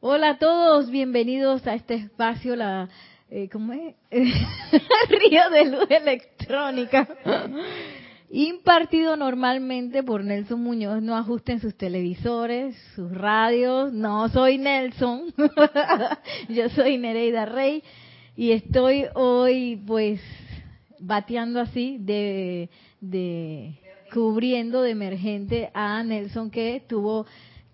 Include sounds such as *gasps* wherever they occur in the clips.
Hola a todos, bienvenidos a este espacio, la, eh, ¿cómo es? *laughs* Río de Luz Electrónica. Impartido normalmente por Nelson Muñoz. No ajusten sus televisores, sus radios. No soy Nelson. *laughs* Yo soy Nereida Rey. Y estoy hoy, pues, bateando así de, de cubriendo de emergente a Nelson que tuvo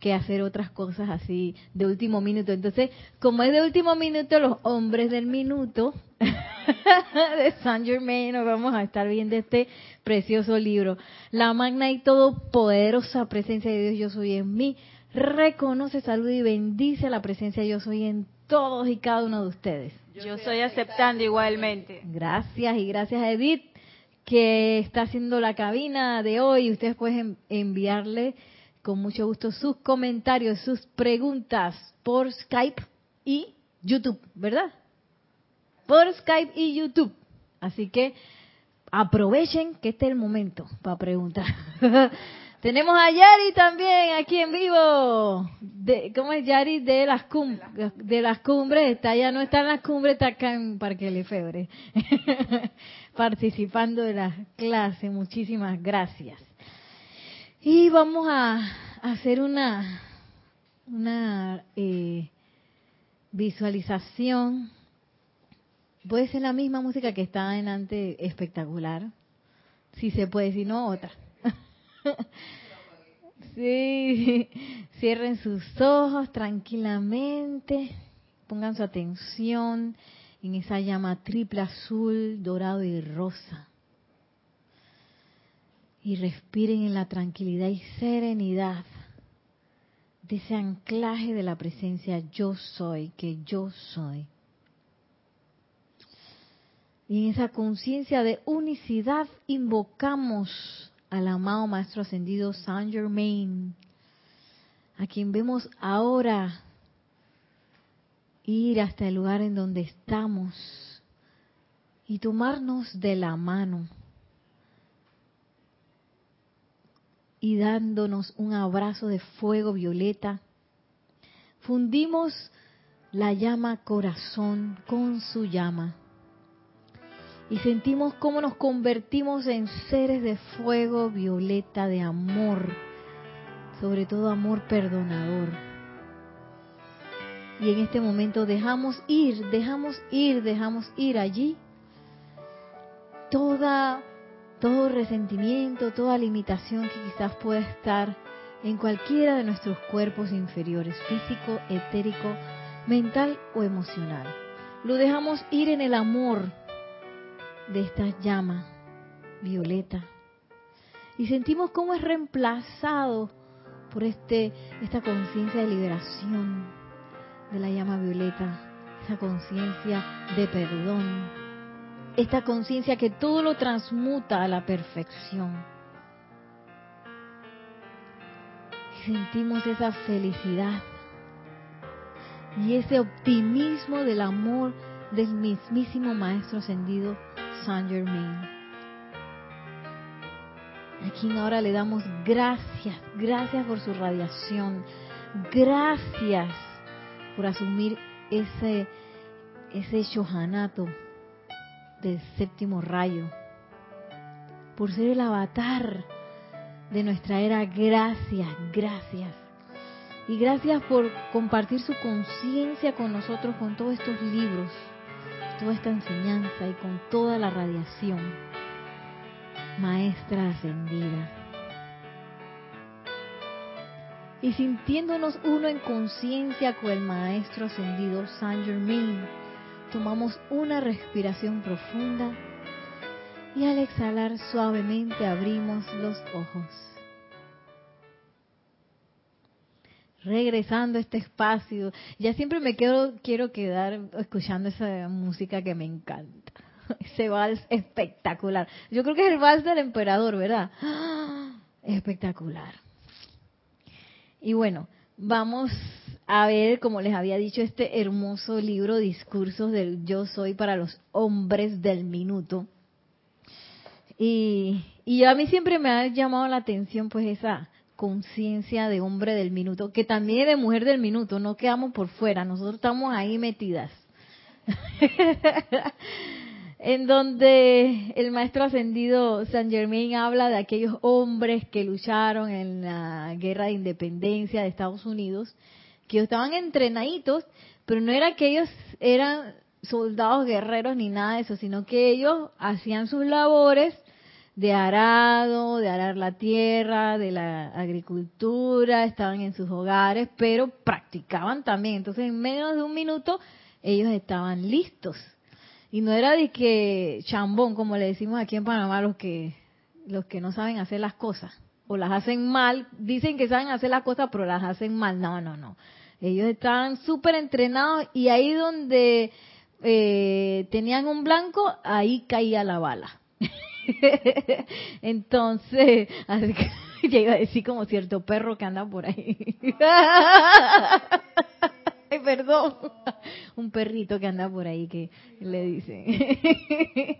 que hacer otras cosas así de último minuto. Entonces, como es de último minuto, los hombres del minuto *laughs* de Saint Germain, nos vamos a estar viendo este precioso libro. La magna y todopoderosa presencia de Dios, yo soy en mí, reconoce, salud y bendice la presencia yo soy en todos y cada uno de ustedes. Yo estoy aceptando igualmente. Gracias y gracias a Edith que está haciendo la cabina de hoy. Ustedes pueden enviarle con mucho gusto sus comentarios, sus preguntas por Skype y YouTube, ¿verdad? Por Skype y YouTube. Así que aprovechen que este es el momento para preguntar. *laughs* Tenemos a Yari también aquí en vivo. De, ¿Cómo es Yari? De las, cumbres, de las cumbres. Está, ya no está en las cumbres, está acá en Parque Lefebre. *laughs* Participando de las clases. Muchísimas gracias. Y vamos a hacer una, una eh, visualización. Puede ser la misma música que estaba en antes espectacular. Si se puede, si no, otra. *laughs* sí, *laughs* cierren sus ojos tranquilamente. Pongan su atención en esa llama triple azul, dorado y rosa y respiren en la tranquilidad y serenidad de ese anclaje de la presencia yo soy, que yo soy. Y en esa conciencia de unicidad invocamos al amado Maestro Ascendido Saint Germain, a quien vemos ahora ir hasta el lugar en donde estamos y tomarnos de la mano y dándonos un abrazo de fuego violeta, fundimos la llama corazón con su llama y sentimos cómo nos convertimos en seres de fuego violeta, de amor, sobre todo amor perdonador. Y en este momento dejamos ir, dejamos ir, dejamos ir allí toda todo resentimiento, toda limitación que quizás pueda estar en cualquiera de nuestros cuerpos inferiores, físico, etérico, mental o emocional. Lo dejamos ir en el amor de esta llama violeta y sentimos cómo es reemplazado por este esta conciencia de liberación de la llama violeta, esa conciencia de perdón, esta conciencia que todo lo transmuta a la perfección. Sentimos esa felicidad y ese optimismo del amor del mismísimo Maestro Ascendido Saint Germain. A quien ahora le damos gracias, gracias por su radiación, gracias por asumir ese, ese shohanato séptimo rayo, por ser el avatar de nuestra era. Gracias, gracias. Y gracias por compartir su conciencia con nosotros con todos estos libros, toda esta enseñanza y con toda la radiación. Maestra ascendida. Y sintiéndonos uno en conciencia con el Maestro ascendido Saint Germain, tomamos una respiración profunda y al exhalar suavemente abrimos los ojos. Regresando a este espacio, ya siempre me quedo, quiero quedar escuchando esa música que me encanta. *laughs* Ese vals espectacular. Yo creo que es el vals del emperador, ¿verdad? *gasps* Espectacular. Y bueno, vamos a ver, como les había dicho, este hermoso libro, Discursos del Yo Soy para los Hombres del Minuto. Y, y a mí siempre me ha llamado la atención pues esa conciencia de hombre del minuto, que también es de mujer del minuto, no quedamos por fuera, nosotros estamos ahí metidas. *laughs* en donde el maestro ascendido San Germain habla de aquellos hombres que lucharon en la guerra de independencia de Estados Unidos, que estaban entrenaditos, pero no era que ellos eran soldados guerreros ni nada de eso, sino que ellos hacían sus labores de arado, de arar la tierra, de la agricultura, estaban en sus hogares, pero practicaban también. Entonces, en menos de un minuto, ellos estaban listos. Y no era de que chambón, como le decimos aquí en Panamá, los que, los que no saben hacer las cosas, o las hacen mal, dicen que saben hacer las cosas, pero las hacen mal. No, no, no. Ellos estaban súper entrenados y ahí donde eh, tenían un blanco, ahí caía la bala. *laughs* Entonces, así que *laughs* ya iba a decir como cierto perro que anda por ahí. *laughs* Ay, perdón. *laughs* Un perrito que anda por ahí que le dice.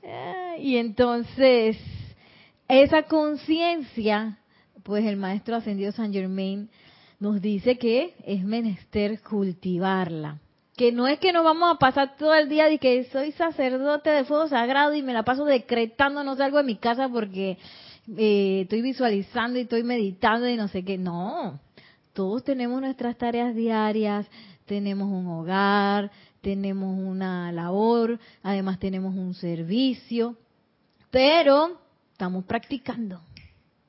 *laughs* y entonces, esa conciencia, pues el maestro ascendido San Germain nos dice que es menester cultivarla que no es que nos vamos a pasar todo el día de que soy sacerdote de fuego sagrado y me la paso decretando, no salgo de mi casa porque eh, estoy visualizando y estoy meditando y no sé qué. No, todos tenemos nuestras tareas diarias, tenemos un hogar, tenemos una labor, además tenemos un servicio, pero estamos practicando,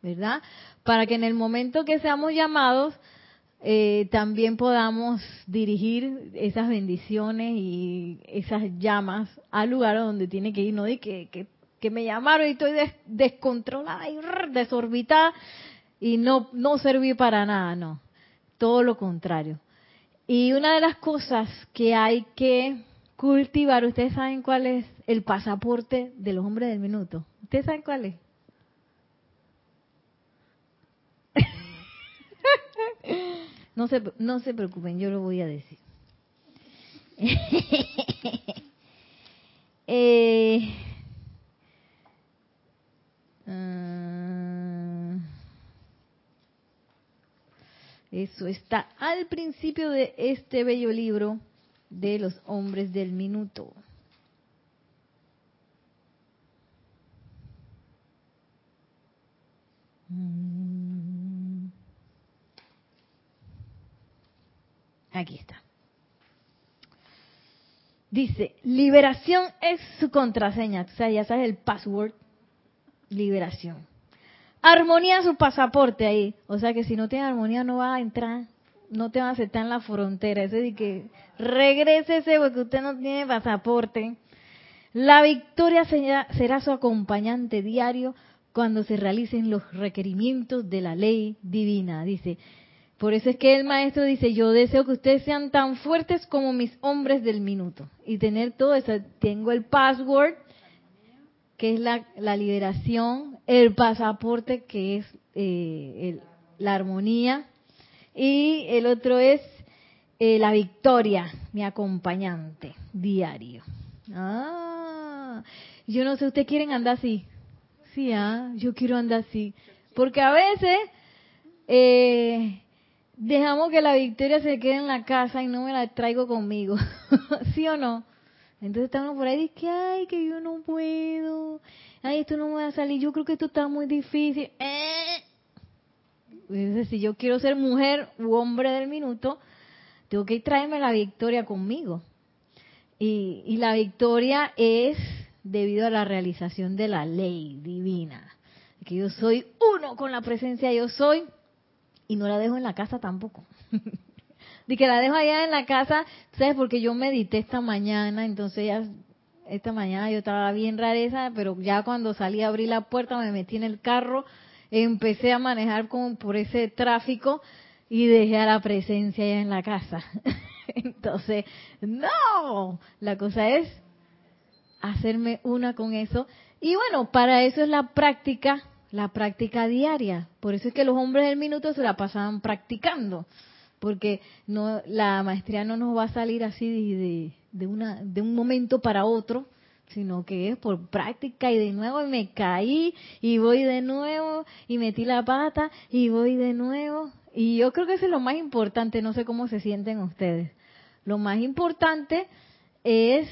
¿verdad? Para que en el momento que seamos llamados, eh, también podamos dirigir esas bendiciones y esas llamas al lugar donde tiene que ir, no de que, me llamaron y estoy descontrolada y desorbitada y no, no serví para nada, no, todo lo contrario. Y una de las cosas que hay que cultivar, ustedes saben cuál es el pasaporte de los hombres del minuto, ustedes saben cuál es. *laughs* No se, no se preocupen, yo lo voy a decir. *laughs* eh, uh, eso está al principio de este bello libro de los hombres del minuto. Aquí está. Dice, liberación es su contraseña. O sea, ya sabes el password. Liberación. Armonía su pasaporte ahí. O sea que si no tiene armonía no va a entrar. No te va a aceptar en la frontera. Ese de que regrésese porque usted no tiene pasaporte. La victoria será su acompañante diario cuando se realicen los requerimientos de la ley divina. Dice, por eso es que el maestro dice, yo deseo que ustedes sean tan fuertes como mis hombres del minuto. Y tener todo eso. Tengo el password, que es la, liberación, el pasaporte, que es eh, la armonía, y el otro es eh, la victoria, mi acompañante diario. Ah, yo no sé, ¿ustedes quieren andar así? Sí, ah, yo quiero andar así. Porque a veces... Eh, dejamos que la victoria se quede en la casa y no me la traigo conmigo. *laughs* ¿Sí o no? Entonces estamos por ahí y que, ay, que yo no puedo. Ay, esto no me va a salir. Yo creo que esto está muy difícil. Eh. Entonces, si yo quiero ser mujer u hombre del minuto, tengo que traerme la victoria conmigo. Y, y la victoria es debido a la realización de la ley divina. Que yo soy uno con la presencia, yo soy y no la dejo en la casa tampoco. *laughs* de que la dejo allá en la casa, ¿sabes? Porque yo medité esta mañana, entonces ya esta mañana yo estaba bien rareza, pero ya cuando salí a la puerta me metí en el carro, empecé a manejar como por ese tráfico y dejé a la presencia allá en la casa. *laughs* entonces, no, la cosa es hacerme una con eso. Y bueno, para eso es la práctica la práctica diaria. Por eso es que los hombres del minuto se la pasaban practicando, porque no la maestría no nos va a salir así de, de, una, de un momento para otro, sino que es por práctica y de nuevo me caí y voy de nuevo y metí la pata y voy de nuevo. Y yo creo que eso es lo más importante, no sé cómo se sienten ustedes. Lo más importante es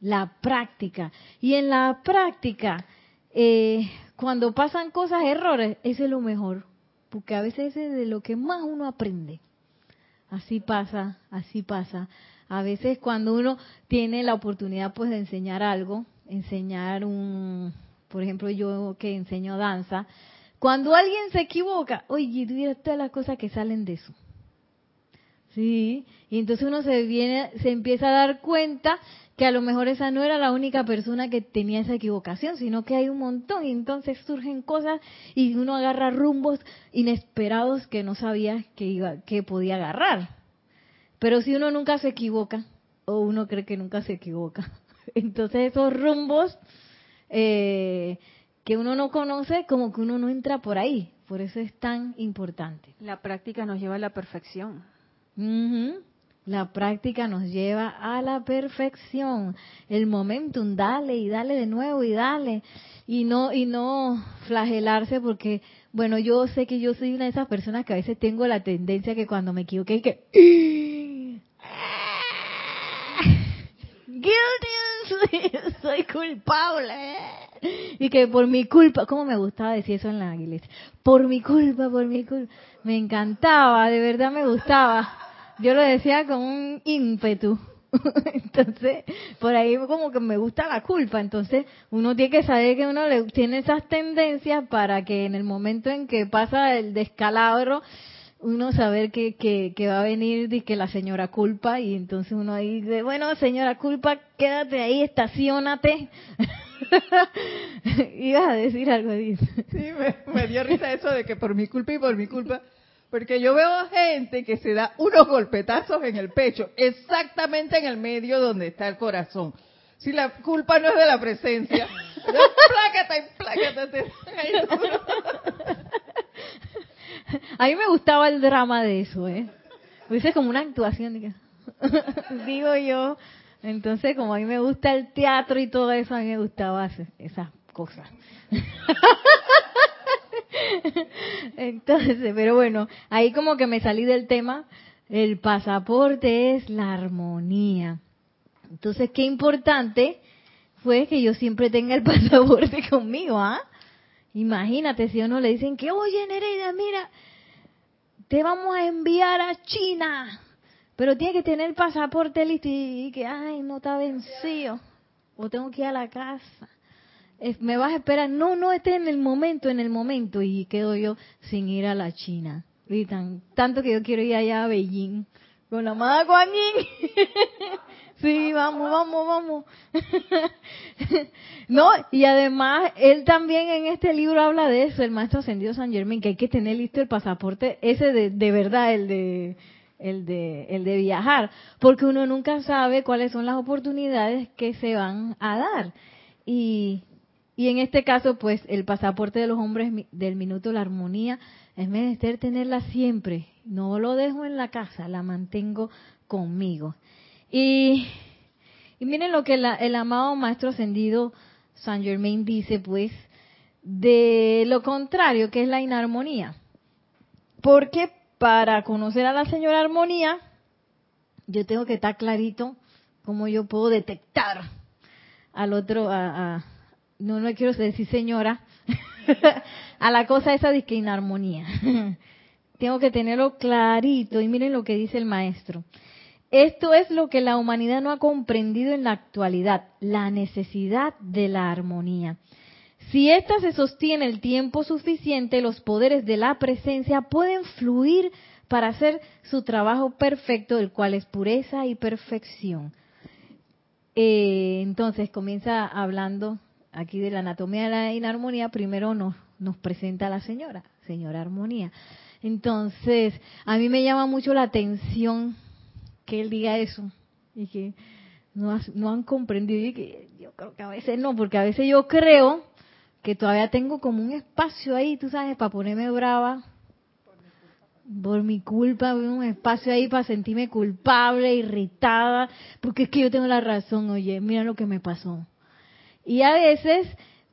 la práctica. Y en la práctica, eh, cuando pasan cosas, errores, ese es lo mejor. Porque a veces es de lo que más uno aprende. Así pasa, así pasa. A veces cuando uno tiene la oportunidad pues de enseñar algo, enseñar un, por ejemplo yo que enseño danza, cuando alguien se equivoca, oye, tú todas las cosas que salen de eso. Sí, y entonces uno se viene, se empieza a dar cuenta que a lo mejor esa no era la única persona que tenía esa equivocación, sino que hay un montón y entonces surgen cosas y uno agarra rumbos inesperados que no sabía que iba, que podía agarrar. Pero si uno nunca se equivoca, o uno cree que nunca se equivoca, *laughs* entonces esos rumbos eh, que uno no conoce, como que uno no entra por ahí. Por eso es tan importante. La práctica nos lleva a la perfección. La práctica nos lleva a la perfección. El momentum, dale y dale de nuevo y dale. Y no, y no flagelarse porque, bueno, yo sé que yo soy una de esas personas que a veces tengo la tendencia que cuando me equivoqué, que *laughs* guilty, *laughs* soy culpable. Y que por mi culpa, ¿cómo me gustaba decir eso en la iglesia? Por mi culpa, por mi culpa. Me encantaba, de verdad me gustaba. Yo lo decía con un ímpetu. *laughs* Entonces, por ahí como que me gusta la culpa. Entonces, uno tiene que saber que uno le, tiene esas tendencias para que en el momento en que pasa el descalabro, uno saber que, que, va a venir y que la señora culpa y entonces uno ahí dice, bueno, señora culpa, quédate ahí, estacionate. *laughs* Ibas a decir algo, Sí, me, me, dio risa eso de que por mi culpa y por mi culpa, porque yo veo gente que se da unos golpetazos en el pecho, exactamente en el medio donde está el corazón. Si la culpa no es de la presencia, *laughs* plácate, plácate. A mí me gustaba el drama de eso, ¿eh? es como una actuación, *laughs* digo yo. Entonces, como a mí me gusta el teatro y todo eso, a mí me gustaba hacer esas cosas. *laughs* *laughs* Entonces, pero bueno, ahí como que me salí del tema. El pasaporte es la armonía. Entonces, qué importante fue que yo siempre tenga el *laughs* pasaporte conmigo, ¿ah? Imagínate si uno le dicen que, oye Nereida, mira, te vamos a enviar a China, pero tiene que tener el pasaporte listo y, que, ay, no está vencido, o tengo que ir a la casa. Me vas a esperar, no, no esté en el momento, en el momento, y quedo yo sin ir a la China. Y tanto que yo quiero ir allá a Beijing con la amada Guan *laughs* Sí, vamos, vamos, vamos. *laughs* no, y además, él también en este libro habla de eso, el maestro ascendido San Germán, que hay que tener listo el pasaporte, ese de, de verdad, el de, el de, el de viajar, porque uno nunca sabe cuáles son las oportunidades que se van a dar. Y, y en este caso, pues, el pasaporte de los hombres del minuto, la armonía, es menester tenerla siempre. No lo dejo en la casa, la mantengo conmigo. Y, miren lo que el amado Maestro Ascendido San Germain dice, pues, de lo contrario, que es la inarmonía. Porque para conocer a la señora armonía, yo tengo que estar clarito cómo yo puedo detectar al otro, a, no, no quiero decir señora, *laughs* a la cosa esa de que inarmonía. *laughs* tengo que tenerlo clarito y miren lo que dice el maestro. Esto es lo que la humanidad no ha comprendido en la actualidad, la necesidad de la armonía. Si ésta se sostiene el tiempo suficiente, los poderes de la presencia pueden fluir para hacer su trabajo perfecto, el cual es pureza y perfección. Eh, entonces comienza hablando aquí de la anatomía de la inarmonía. Primero nos, nos presenta la señora, señora armonía. Entonces, a mí me llama mucho la atención que él diga eso y que no, no han comprendido y que yo creo que a veces no, porque a veces yo creo que todavía tengo como un espacio ahí, tú sabes, para ponerme brava por mi culpa, un espacio ahí para sentirme culpable, irritada, porque es que yo tengo la razón, oye, mira lo que me pasó. Y a veces,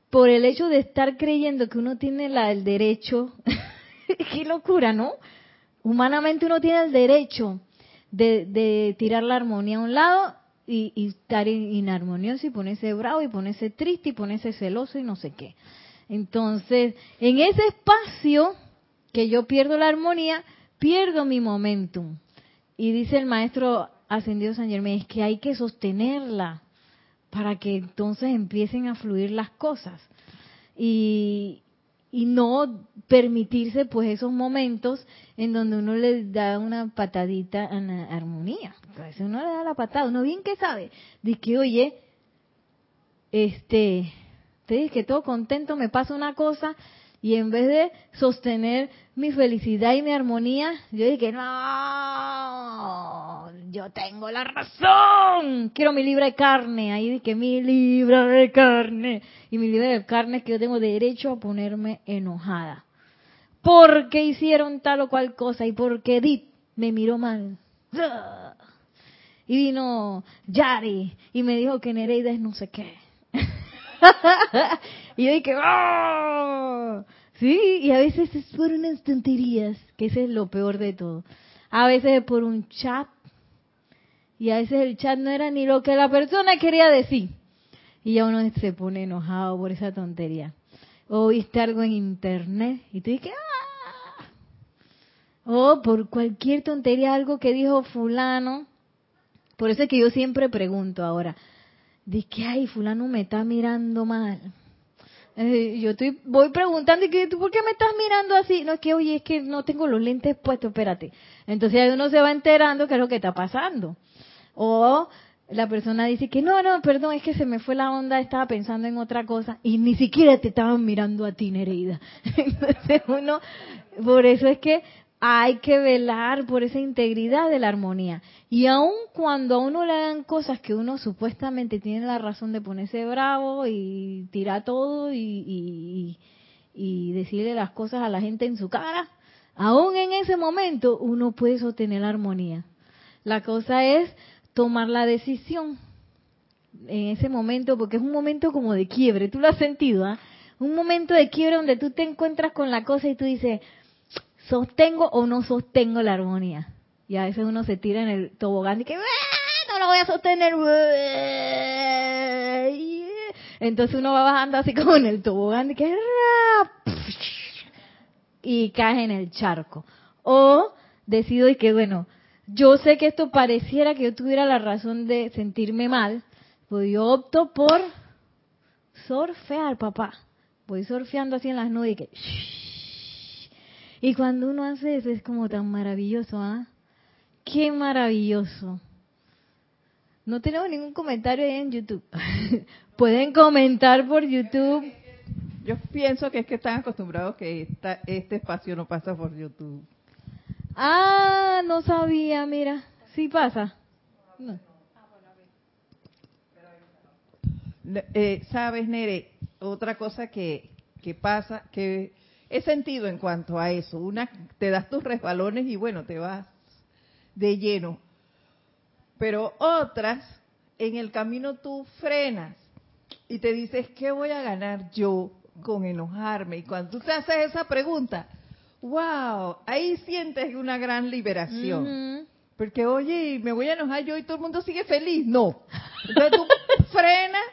por el hecho de estar creyendo que uno tiene la, el derecho, *laughs* qué locura, ¿no? Humanamente uno tiene el derecho de, de tirar la armonía a un lado y, estar in- inarmonioso y ponerse bravo y ponerse triste y ponerse celoso y no sé qué. Entonces, en ese espacio que yo pierdo la armonía, pierdo mi momentum. Y dice el maestro ascendido San Germán, es que hay que sostenerla para que entonces empiecen a fluir las cosas. Y, y no permitirse pues esos momentos en donde uno le da una patadita a la armonía. A veces uno le da la patada, uno bien que sabe, dice que oye, este, te dije que todo contento me pasa una cosa y en vez de sostener mi felicidad y mi armonía, yo dije, no, yo tengo la razón, quiero mi libra de carne, ahí dije mi libra de carne, y mi libra de carne es que yo tengo derecho a ponerme enojada, porque hicieron tal o cual cosa y porque Edith me miró mal. Y vino Yari y me dijo que Nereida es no sé qué. *laughs* y yo dije, ¡oh! Sí, y a veces es por unas tonterías, que ese es lo peor de todo. A veces es por un chat, y a veces el chat no era ni lo que la persona quería decir. Y ya uno se pone enojado por esa tontería. O viste algo en internet y tú dices, ¡ah! O por cualquier tontería, algo que dijo fulano. Por eso es que yo siempre pregunto ahora, Dice que, ay, fulano me está mirando mal. Eh, yo estoy, voy preguntando, y que, ¿tú por qué me estás mirando así? No, es que, oye, es que no tengo los lentes puestos, espérate. Entonces ahí uno se va enterando qué es lo que está pasando. O la persona dice que, no, no, perdón, es que se me fue la onda, estaba pensando en otra cosa, y ni siquiera te estaban mirando a ti, Nereida. *laughs* Entonces uno, por eso es que hay que velar por esa integridad de la armonía. Y aun cuando a uno le hagan cosas que uno supuestamente tiene la razón de ponerse bravo y tirar todo y, y, decirle las cosas a la gente en su cara, aún en ese momento uno puede sostener la armonía. La cosa es tomar la decisión en ese momento, porque es un momento como de quiebre, tú lo has sentido, ¿ah? Un momento de quiebre donde tú te encuentras con la cosa y tú dices, ¿sostengo o no sostengo la armonía? Y a veces uno se tira en el tobogán y que, "Ah, no lo voy a sostener. Entonces uno va bajando así *laughs* como en el tobogán y que, y cae en el charco. O decido y que, bueno, yo sé que esto pareciera que yo tuviera la razón de sentirme mal, pues yo opto por surfear, papá. Voy surfeando así en las nubes y que... Y cuando uno hace eso es como tan maravilloso, ¿ah? Qué maravilloso. No tenemos ningún comentario ahí en YouTube. *laughs* Pueden comentar por YouTube. Yo pienso que es que están acostumbrados que esta, este espacio no pasa por YouTube. Ah, no sabía, mira. Sí pasa. No. Eh, Sabes, Nere, otra cosa que, que pasa, que he sentido en cuanto a eso. Una, te das tus resbalones y bueno, te vas de lleno. Pero otras, en el camino tú frenas y te dices, ¿qué voy a ganar yo con enojarme? Y cuando tú te haces esa pregunta, wow, ahí sientes una gran liberación. Porque, oye, me voy a enojar yo y todo el mundo sigue feliz. No. Entonces tú *laughs* frenas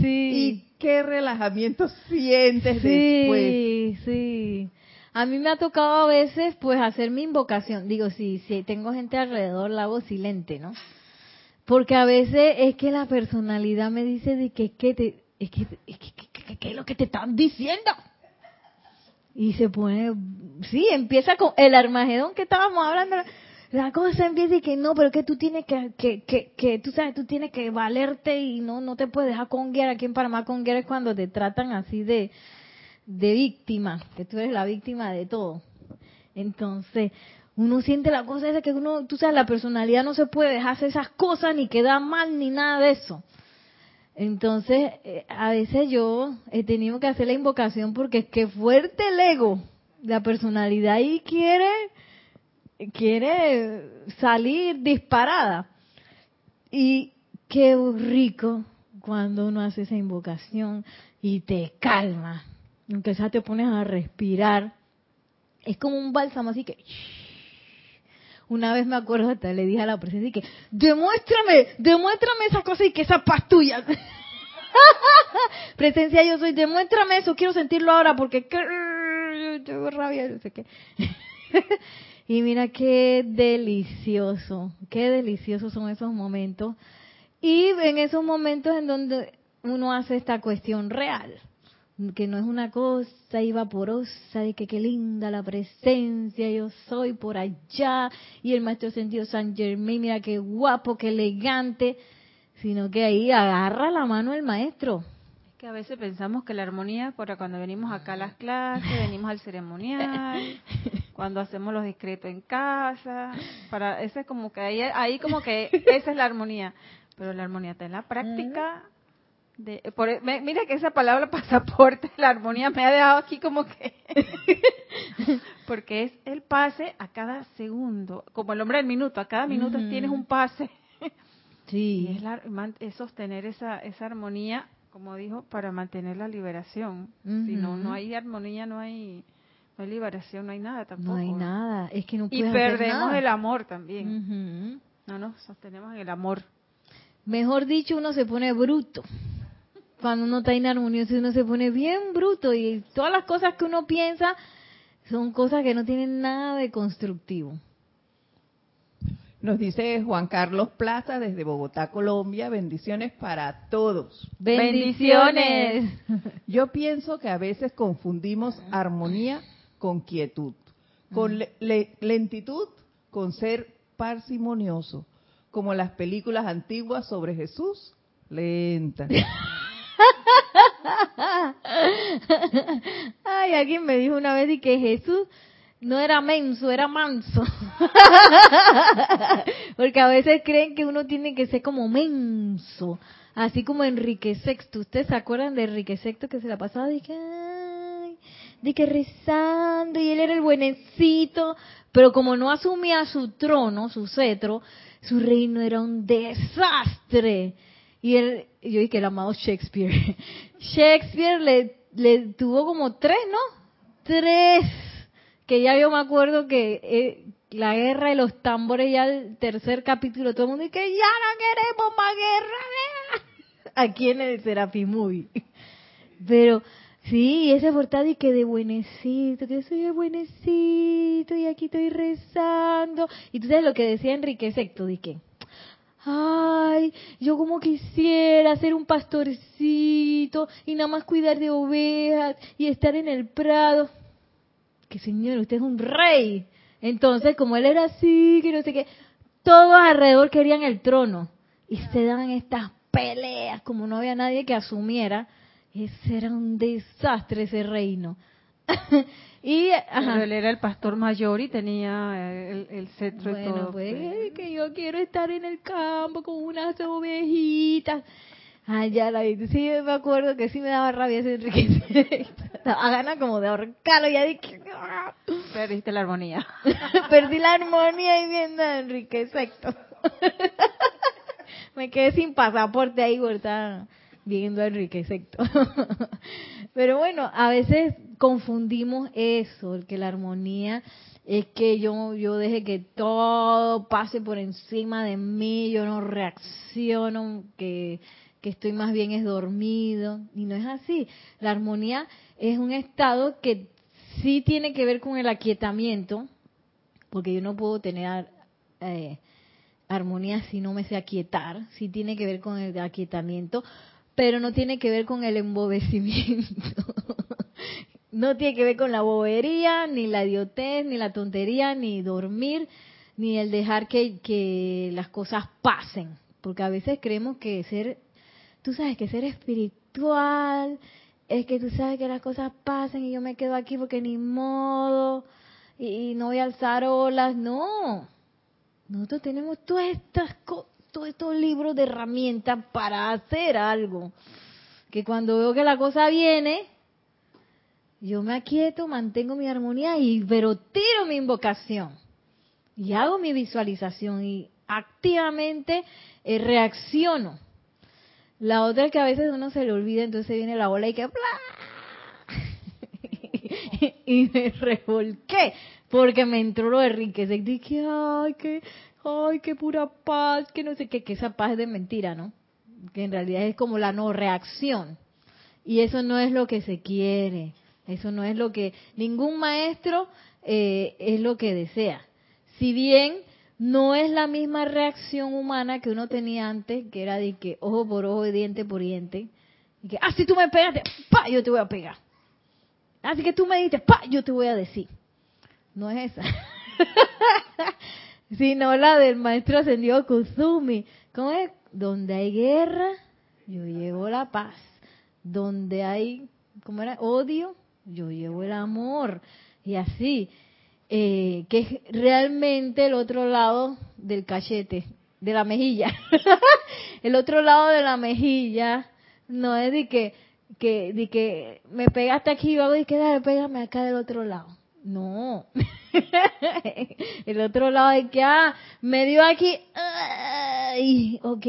Sí. y qué relajamiento *laughs* sientes después. Sí, sí. A mí me ha tocado a veces, pues, hacer mi invocación. Digo, si, si tengo gente alrededor, la hago silente, ¿no? Porque a veces es que la personalidad me dice de que, que te, es que, es que, que- que- que es lo que te están diciendo. Y se pone, sí, empieza con el Armagedón que estábamos hablando. La cosa empieza y que no, pero que tú tienes que, que, que, que tú sabes, tú tienes que valerte y no, no te puedes dejar conguear. Aquí en Panamá conguear es cuando te tratan así de, de víctima, que tú eres la víctima de todo. Entonces, uno siente la cosa esa que uno, tú sabes, la personalidad no se puede dejar hacer esas cosas, ni queda mal, ni nada de eso. Entonces, eh, a veces yo he tenido que hacer la invocación porque es que fuerte el ego, la personalidad y quiere, quiere salir disparada. Y qué rico cuando uno hace esa invocación y te calma, aunque ya te pones a respirar, es como un bálsamo así que... Una vez me acuerdo, hasta le dije a la presencia que, demuéstrame, demuéstrame esa cosa y que esa paz *laughs* presencia yo soy, demuéstrame eso, quiero sentirlo ahora porque tengo rabia, no sé qué. *laughs* y mira qué delicioso, qué deliciosos son esos momentos. Y en esos momentos en donde uno hace esta cuestión real que no es una cosa y vaporosa y que qué linda la presencia, yo soy por allá y el maestro sentido San Germain, mira qué guapo, qué elegante, sino que ahí agarra la mano el maestro. Es que a veces pensamos que la armonía, para cuando venimos acá a las clases, venimos al ceremonial, *laughs* cuando hacemos los discretos en casa, para ese es como que ahí, ahí como que *laughs* esa es la armonía, pero la armonía está en la práctica de, por, mira que esa palabra *laughs* pasaporte, la armonía me ha dejado aquí como que... porque es el pase a cada segundo, como el hombre del minuto, a cada minuto tienes un pase. Sí. Y es, sostener esa, esa armonía, como dijo, para mantener la liberación. Si no, no hay armonía, no hay, no hay liberación, no hay nada tampoco. No hay nada, es que no Y perdemos el amor también. No nos sostenemos en el amor. Mejor dicho, uno se pone bruto cuando uno está inarmonioso, uno se pone bien bruto y todas las cosas que uno piensa son cosas que no tienen nada de constructivo. Nos dice Juan Carlos Plaza desde Bogotá, Colombia, bendiciones para todos. Bendiciones. Yo pienso que a veces confundimos armonía con quietud, con lentitud con ser parsimonioso, como las películas antiguas sobre Jesús, lenta. *laughs* Ay, alguien me dijo una vez y que Jesús no era menso, era manso. *laughs* Porque a veces creen que uno tiene que ser como menso, así como Enrique VI. ¿Ustedes se acuerdan de Enrique VI que se la pasaba de que, ay, de que rezando y él era el buenecito, pero como no asumía su trono, su cetro, su reino era un desastre. Y él, yo dije el amado Shakespeare. *laughs* Shakespeare le, le tuvo como tres, ¿no? Tres. Que ya yo me acuerdo que eh, la guerra de los tambores, ya el tercer capítulo, todo el mundo dice que ya no queremos más guerra. *laughs* Aquí en el Serafim. Pero sí, ese portal y que de buenecito, que soy de buenecito y aquí estoy rezando. Y tú sabes lo que decía Enrique Secto, dije ay, yo como quisiera ser un pastorcito y nada más cuidar de ovejas y estar en el prado. Que señor, usted es un rey. Entonces, como él era así, que no sé qué, todos alrededor querían el trono. Y se daban estas peleas, como no había nadie que asumiera. Ese era un desastre ese reino. *laughs* Y él era el pastor mayor y tenía el, el cetro bueno, y todo. Pues, que yo quiero estar en el campo con unas ovejitas. Ay, ya la vi. Sí, me acuerdo que sí me daba rabia ese Enrique. Daba *laughs* ganas como de ahorcarlo. Ya dije. Perdiste la armonía. *laughs* Perdí la armonía y viendo a Enrique Sexto. *laughs* me quedé sin pasaporte ahí, ¿verdad? viendo a Enrique Sexto. Pero bueno, a veces confundimos eso, que la armonía es que yo, yo deje que todo pase por encima de mí, yo no reacciono, que, que estoy más bien es dormido. Y no es así. La armonía es un estado que sí tiene que ver con el aquietamiento, porque yo no puedo tener eh, armonía si no me sé aquietar, sí tiene que ver con el aquietamiento, pero no tiene que ver con el embobecimiento. *laughs* no tiene que ver con la bobería, ni la idiotez, ni la tontería, ni dormir, ni el dejar que, que las cosas pasen. Porque a veces creemos que ser, tú sabes que ser espiritual es que tú sabes que las cosas pasen y yo me quedo aquí porque ni modo y, no voy a alzar olas. No, nosotros tenemos todas estas todos estos libros de herramientas para hacer algo. Que cuando veo que la cosa viene, yo me aquieto, mantengo mi armonía y pero tiro mi invocación y hago mi visualización y activamente eh, reacciono. La otra es que a veces uno se le olvida, entonces viene la bola y que *laughs* y me revolqué porque me entró lo de riqueza y dije, ay, qué, ay, qué pura paz, que no sé qué, que esa paz es de mentira, ¿no? Que en realidad es como la no reacción. Y eso no es lo que se quiere. Eso no es lo que ningún maestro eh, es lo que desea. Si bien no es la misma reacción humana que uno tenía antes, que era de que ojo por ojo, diente por diente, y que, ah, si tú me pegaste, pa, yo te voy a pegar. Así que tú me dices, pa, yo te voy a decir. No es esa. *laughs* Sino la del maestro ascendido Kusumi. ¿Cómo es? Donde hay guerra, yo llevo la paz. Donde hay, ¿cómo era? Odio, yo llevo el amor. Y así. Eh, que es realmente el otro lado del cachete, de la mejilla. *laughs* el otro lado de la mejilla no es de que que, de que me pegaste aquí y luego que dale, pégame acá del otro lado. No. *laughs* el otro lado es que, ah, me dio aquí, ay, ok.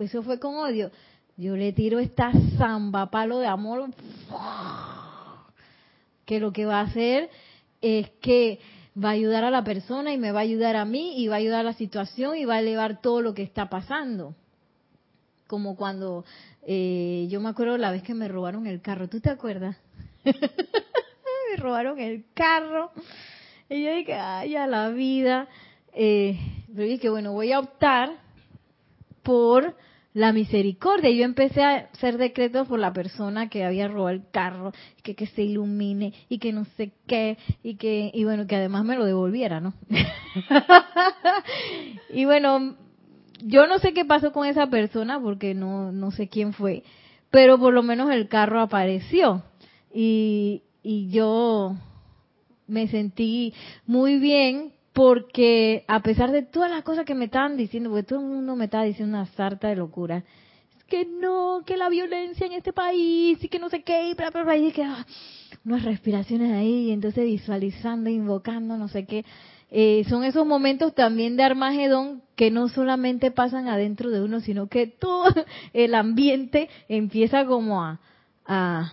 Eso fue con odio. Yo le tiro esta zamba palo de amor, que lo que va a hacer es que va a ayudar a la persona y me va a ayudar a mí y va a ayudar a la situación y va a elevar todo lo que está pasando. Como cuando eh, yo me acuerdo la vez que me robaron el carro, ¿tú te acuerdas? *laughs* me robaron el carro. Y yo dije, ay, a la vida. Eh, pero dije, bueno, voy a optar por la misericordia. Yo empecé a hacer decretos por la persona que había robado el carro, que, que se ilumine y que no sé qué, y que, y bueno, que además me lo devolviera, ¿no? *laughs* y bueno, yo no sé qué pasó con esa persona porque no, no sé quién fue, pero por lo menos el carro apareció y, y yo me sentí muy bien porque a pesar de todas las cosas que me estaban diciendo, porque todo el mundo me estaba diciendo una sarta de locura, es que no, que la violencia en este país y que no sé qué, y bla, bla, bla, y que ah, unas respiraciones ahí, y entonces visualizando, invocando, no sé qué. Eh, son esos momentos también de Armagedón que no solamente pasan adentro de uno, sino que todo *laughs* el ambiente empieza como a, a,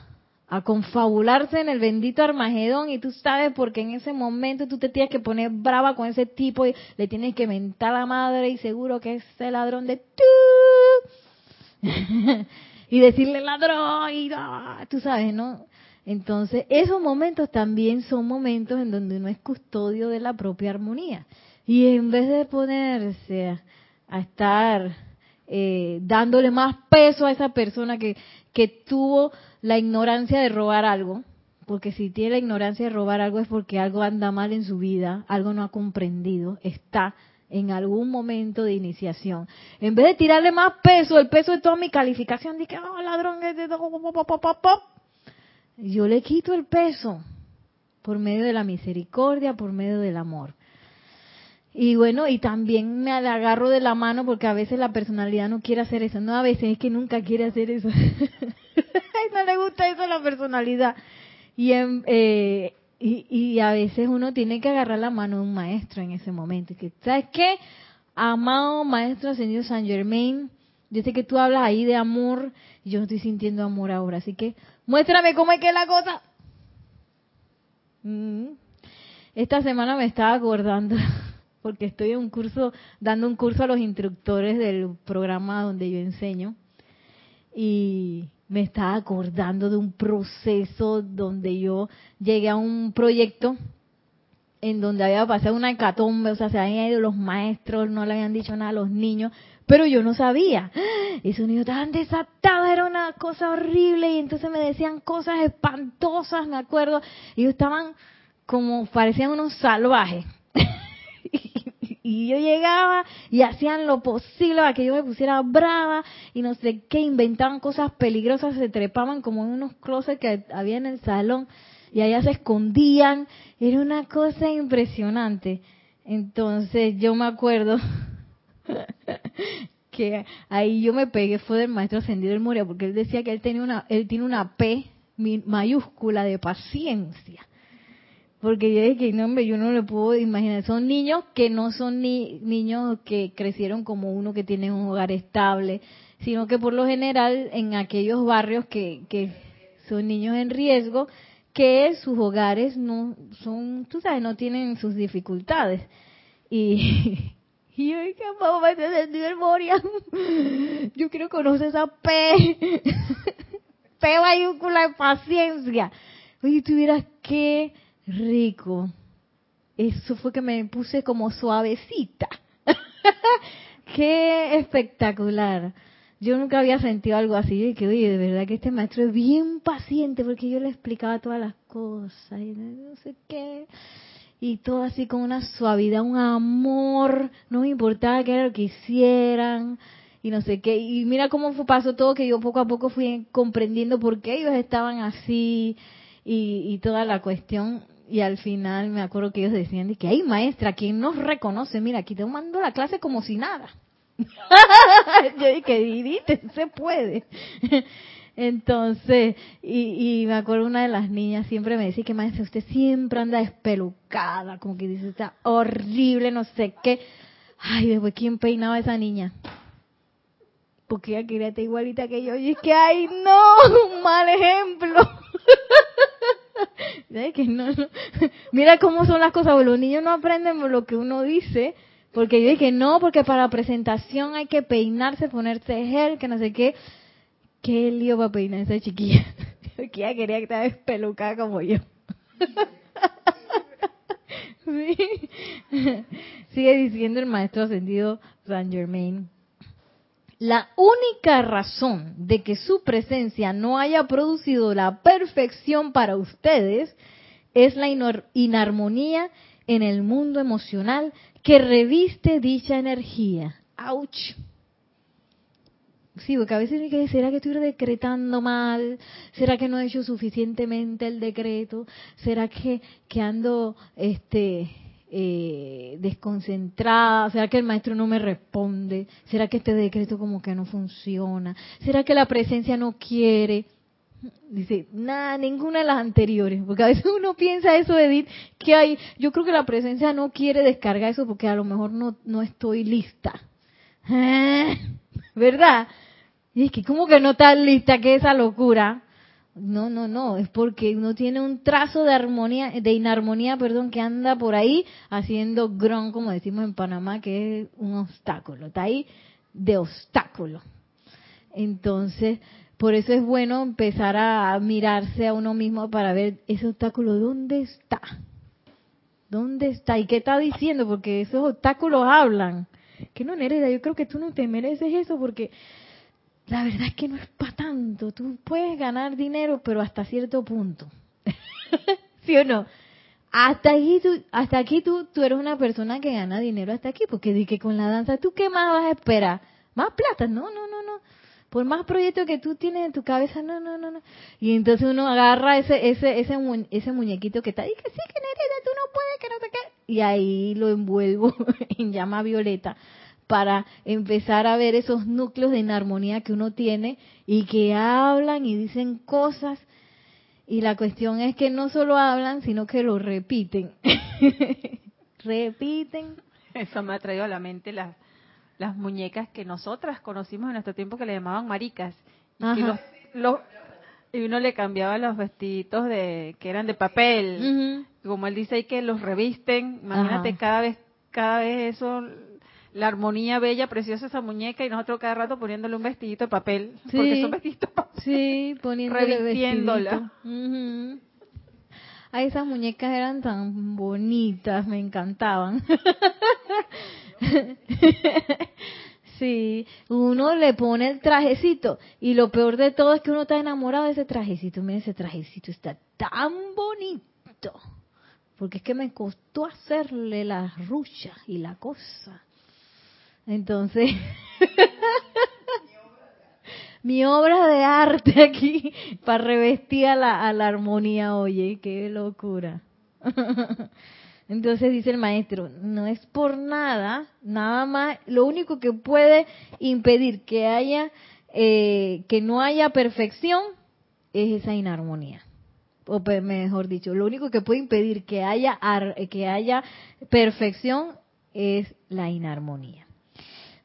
a confabularse en el bendito Armagedón y tú sabes porque en ese momento tú te tienes que poner brava con ese tipo y le tienes que mentar a la madre y seguro que es el ladrón de tú *laughs* y decirle ladrón y ah, tú sabes, ¿no? Entonces, esos momentos también son momentos en donde uno es custodio de la propia armonía. Y en vez de ponerse a, estar eh, dándole más peso a esa persona que, que tuvo la ignorancia de robar algo, porque si tiene la ignorancia de robar algo es porque algo anda mal en su vida, algo no ha comprendido, está en algún momento de iniciación. En vez de tirarle más peso, el peso de toda mi calificación, que, oh, ladrón, yo le quito el peso por medio de la misericordia, por medio del amor. Y bueno, y también me agarro de la mano porque a veces la personalidad no quiere hacer eso. No, a veces es que nunca quiere hacer eso. *laughs* no le gusta eso a la personalidad. Y, eh, y, y, a veces uno tiene que agarrar la mano de un maestro en ese momento. Que, ¿Sabes qué? Amado Maestro Señor San Germain, yo sé que tú hablas ahí de amor y yo estoy sintiendo amor ahora. Así que Muéstrame cómo es que es la cosa. Mm. Esta semana me estaba acordando, *laughs* porque estoy en un curso, dando un curso a los instructores del programa donde yo enseño, y me estaba acordando de un proceso donde yo llegué a un proyecto en donde había pasado una hecatombe, o sea, se habían ido los maestros, no le habían dicho nada a los niños, pero yo no sabía. *gasps* Esos niños estaban desatados, era una cosa horrible y entonces me decían cosas espantosas, me acuerdo. Y ellos estaban como, parecían unos salvajes. *laughs* y yo llegaba y hacían lo posible para que yo me pusiera brava y no sé qué, inventaban cosas peligrosas, se trepaban como en unos closets que había en el salón y allá se escondían. Era una cosa impresionante. Entonces yo me acuerdo *laughs* que ahí yo me pegué fue del maestro ascendido del Moria, porque él decía que él tenía una, él tiene una P mayúscula de paciencia. Porque yo dije, no, hombre, yo no le puedo imaginar. Son niños que no son ni niños que crecieron como uno que tiene un hogar estable, sino que por lo general en aquellos barrios que, que son niños en riesgo, que sus hogares no son, tú sabes, no tienen sus dificultades. Y, *laughs* y yo dije, mamá, me memoria. *laughs* Yo quiero conocer esa P. *laughs* P mayúscula de paciencia. Oye, tuvieras qué rico. Eso fue que me puse como suavecita. *laughs* qué espectacular. Yo nunca había sentido algo así. Y que, oye, de verdad que este maestro es bien paciente porque yo le explicaba todas las cosas y no sé qué. Y todo así con una suavidad, un amor. No me importaba qué era lo que hicieran y no sé qué. Y mira cómo fue, pasó todo, que yo poco a poco fui comprendiendo por qué ellos estaban así y, y toda la cuestión. Y al final me acuerdo que ellos decían que, hay maestra, quien nos reconoce, mira, aquí te mando la clase como si nada. *laughs* yo dije, Didite, se puede. *laughs* Entonces, y, y, me acuerdo una de las niñas siempre me decía que maestra, usted siempre anda espelucada, como que dice, está horrible, no sé qué. Ay, después, ¿quién peinaba a esa niña? Porque ella quería estar igualita que yo. Y es que, ay, no, *laughs* un mal ejemplo. *laughs* que no, *laughs* Mira cómo son las cosas, los niños no aprenden lo que uno dice, porque yo dije, no, porque para presentación hay que peinarse, ponerse gel, que no sé qué. Qué lío para peinar esa chiquilla. *laughs* quería que estaba espelucada como yo. Sigue diciendo el maestro ascendido San Germain. La única razón de que su presencia no haya producido la perfección para ustedes es la inarmonía en el mundo emocional que reviste dicha energía. ¡Auch! Sí, porque a veces me ¿será que estoy decretando mal? ¿Será que no he hecho suficientemente el decreto? ¿Será que, que ando este, eh, desconcentrada? ¿Será que el maestro no me responde? ¿Será que este decreto como que no funciona? ¿Será que la presencia no quiere? Dice, nada, ninguna de las anteriores, porque a veces *laughs* uno piensa eso, Edith, que hay, yo creo que la presencia no quiere descargar eso porque a lo mejor no, no estoy lista. ¿Verdad? Y es que, ¿cómo que no estás lista? ¿Qué esa locura? No, no, no, es porque uno tiene un trazo de armonía, de inarmonía, perdón, que anda por ahí haciendo gron, como decimos en Panamá, que es un obstáculo, está ahí de obstáculo. Entonces, por eso es bueno empezar a mirarse a uno mismo para ver ese obstáculo, ¿dónde está? ¿Dónde está? ¿Y qué está diciendo? Porque esos obstáculos hablan. Que no, Nereda, yo creo que tú no te mereces eso porque la verdad es que no es para tanto. Tú puedes ganar dinero, pero hasta cierto punto. *laughs* ¿Sí o no? Hasta aquí, tú, hasta aquí tú, tú eres una persona que gana dinero hasta aquí, porque di que con la danza, ¿tú qué más vas a esperar? ¿Más plata? No, no, no, no. Por más proyectos que tú tienes en tu cabeza, no, no, no, no. Y entonces uno agarra ese ese ese, ese muñequito que está ahí, que sí, que Nerida, tú no puedes, que no sé qué. Y ahí lo envuelvo *laughs* en llama violeta para empezar a ver esos núcleos de inarmonía que uno tiene y que hablan y dicen cosas. Y la cuestión es que no solo hablan, sino que lo repiten. *laughs* repiten. Eso me ha traído a la mente las, las muñecas que nosotras conocimos en nuestro tiempo que le llamaban maricas. Y, los, y uno le cambiaba los vestiditos de que eran de papel. Como él dice, hay que los revisten. Imagínate cada vez cada vez eso la armonía bella, preciosa esa muñeca y nosotros cada rato poniéndole un vestidito de papel, sí, porque son vestiditos Sí, poniéndole revistiéndola. Ay, esas muñecas eran tan bonitas, me encantaban. *laughs* sí, uno le pone el trajecito y lo peor de todo es que uno está enamorado de ese trajecito. Mira, ese trajecito está tan bonito. Porque es que me costó hacerle la rucha y la cosa. Entonces, *laughs* mi obra de arte aquí para revestir a la, armonía, oye, qué locura. *laughs* Entonces dice el maestro, no es por nada, nada más, lo único que puede impedir que haya, eh, que no haya perfección es esa inarmonía. O mejor dicho, lo único que puede impedir que haya, que haya perfección es la inarmonía.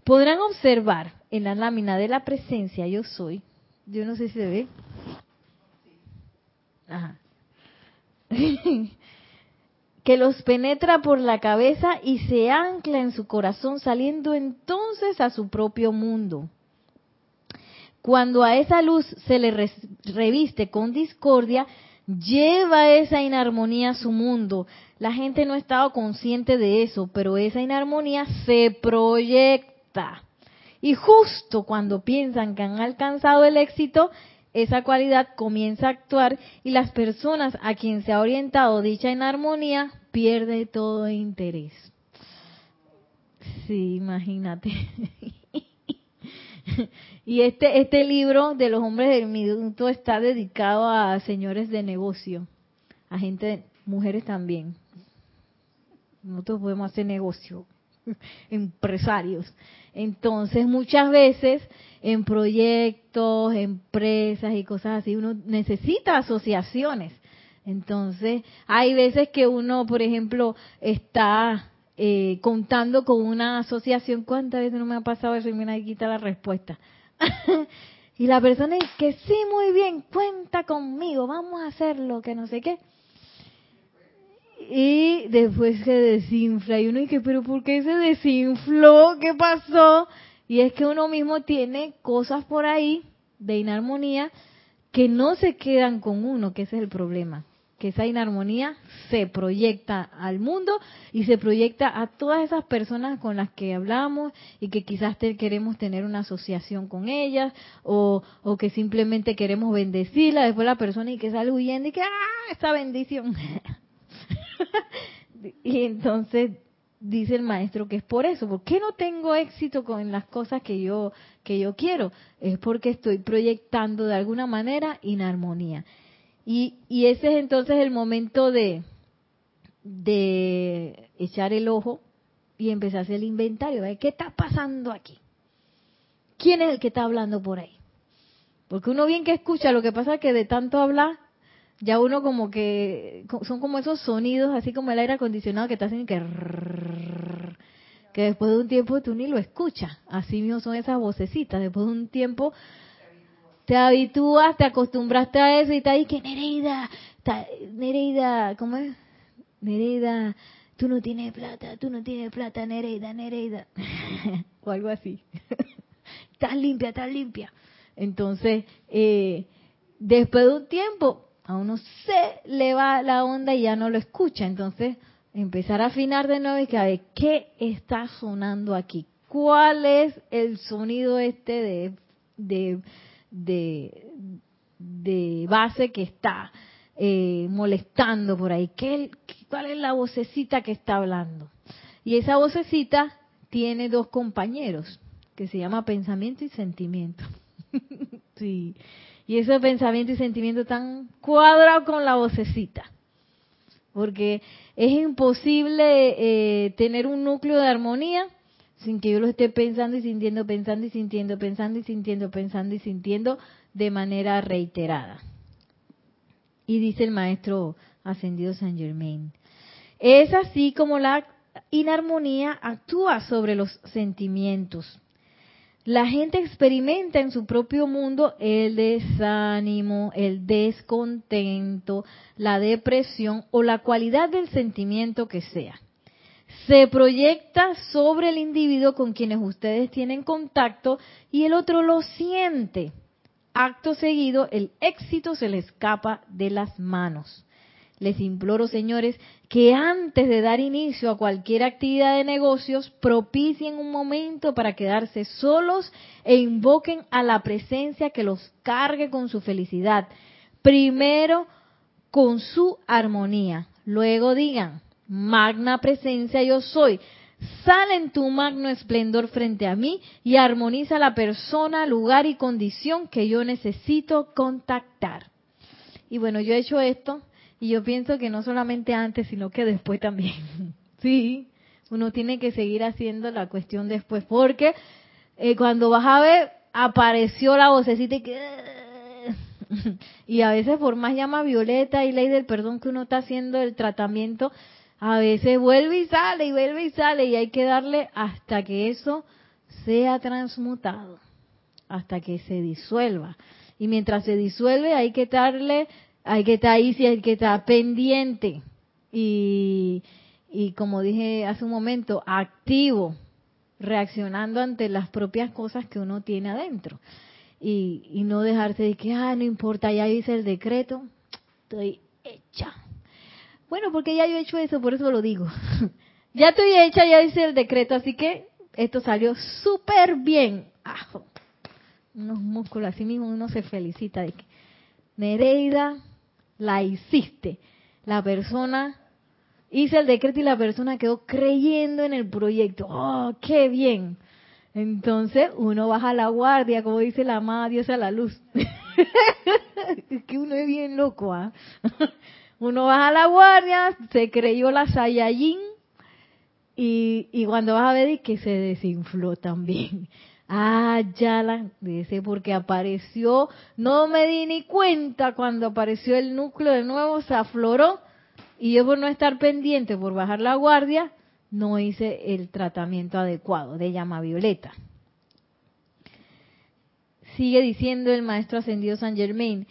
Podrán observar en la lámina de la presencia yo soy, yo no sé si se ve, Ajá. *laughs* que los penetra por la cabeza y se ancla en su corazón, saliendo entonces a su propio mundo. Cuando a esa luz se le reviste con discordia, lleva esa inarmonía a su mundo. La gente no ha estado consciente de eso, pero esa inarmonía se proyecta. Y justo cuando piensan que han alcanzado el éxito, esa cualidad comienza a actuar y las personas a quien se ha orientado dicha inarmonía pierde todo interés. Sí, imagínate. *laughs* y este este libro de los hombres del minuto está dedicado a señores de negocio, a gente, mujeres también. Nosotros podemos hacer negocio, *laughs* empresarios. Entonces, muchas veces en proyectos, empresas y cosas así, uno necesita asociaciones. Entonces, hay veces que uno, por ejemplo, está eh, contando con una asociación. ¿Cuántas veces no me ha pasado eso y me quita la respuesta? *laughs* y la persona dice que sí, muy bien, cuenta conmigo, vamos a hacerlo, que no sé qué. Y después se desinfla y uno dice, pero ¿por qué se desinfló? ¿Qué pasó? Y es que uno mismo tiene cosas por ahí de inarmonía que no se quedan con uno, que ese es el problema. Que esa inarmonía se proyecta al mundo y se proyecta a todas esas personas con las que hablamos y que quizás queremos tener una asociación con ellas o, o que simplemente queremos bendecirla. Después la persona y que sale huyendo y que, ¡ah! Esta bendición. *laughs* *laughs* y entonces dice el maestro que es por eso. ¿Por qué no tengo éxito con las cosas que yo, que yo quiero? Es porque estoy proyectando de alguna manera inarmonía. Y, y ese es entonces el momento de, de echar el ojo y empezar a hacer el inventario. ¿Qué está pasando aquí? ¿Quién es el que está hablando por ahí? Porque uno bien que escucha, lo que pasa es que de tanto hablar, ya uno como que son como esos sonidos, así como el aire acondicionado que te hacen que que después de un tiempo tú ni lo escuchas. Así mismo son esas vocecitas. Después de un tiempo te habitúas, te acostumbraste a eso y está ahí que Nereida, Nereida, ¿cómo es? Nereida, tú no tienes plata, tú no tienes plata, Nereida, Nereida. *laughs* o algo así. *laughs* estás limpia, estás limpia. Entonces, eh, después de un tiempo, a uno se le va la onda y ya no lo escucha. Entonces, empezar a afinar de nuevo y que a ver qué está sonando aquí. ¿Cuál es el sonido este de, de, de, base que está eh, molestando por ahí? ¿Qué, ¿Cuál es la vocecita que está hablando? Y esa vocecita tiene dos compañeros, que se llama pensamiento y sentimiento. *laughs* sí. Y ese pensamiento y sentimiento están cuadrados con la vocecita. Porque es imposible eh, tener un núcleo de armonía sin que yo lo esté pensando y sintiendo, pensando y sintiendo, pensando y sintiendo, pensando y sintiendo de manera reiterada. Y dice el maestro ascendido San Germain, es así como la inarmonía actúa sobre los sentimientos la gente experimenta en su propio mundo el desánimo, el descontento, la depresión o la cualidad del sentimiento que sea. Se proyecta sobre el individuo con quienes ustedes tienen contacto y el otro lo siente. Acto seguido, el éxito se le escapa de las manos. Les imploro, señores, que antes de dar inicio a cualquier actividad de negocios, propicien un momento para quedarse solos e invoquen a la presencia que los cargue con su felicidad. Primero con su armonía. Luego digan, magna presencia yo soy. Sale en tu magno esplendor frente a mí y armoniza la persona, lugar y condición que yo necesito contactar. Y bueno, yo he hecho esto y yo pienso que no solamente antes, sino que después también. *laughs* sí, uno tiene que seguir haciendo la cuestión después, porque eh, cuando vas a ver, apareció la vocecita y que... *laughs* y a veces por más llama violeta y ley del perdón que uno está haciendo el tratamiento, a veces vuelve y sale y vuelve y sale y hay que darle hasta que eso sea transmutado hasta que se disuelva. Y mientras se disuelve hay que darle, hay que estar ahí, hay que estar pendiente. Y, y como dije hace un momento, activo, reaccionando ante las propias cosas que uno tiene adentro. Y, y no dejarse de que, ah, no importa, ya hice el decreto, estoy hecha. Bueno, porque ya yo he hecho eso, por eso lo digo. *laughs* ya estoy hecha, ya hice el decreto, así que esto salió súper bien. Ah, unos músculos, así mismo uno se felicita de que Nereida, la hiciste. La persona hice el decreto y la persona quedó creyendo en el proyecto. ¡Oh, qué bien! Entonces uno baja la guardia, como dice la amada diosa la luz. *laughs* es que uno es bien loco, ¿ah? *laughs* uno baja la guardia, se creyó la Saiyajin y, y cuando vas a ver que se desinfló también. Ah, ya la dice porque apareció, no me di ni cuenta cuando apareció el núcleo de nuevo, se afloró y yo por no estar pendiente, por bajar la guardia, no hice el tratamiento adecuado de llama violeta. Sigue diciendo el maestro ascendido San Germain,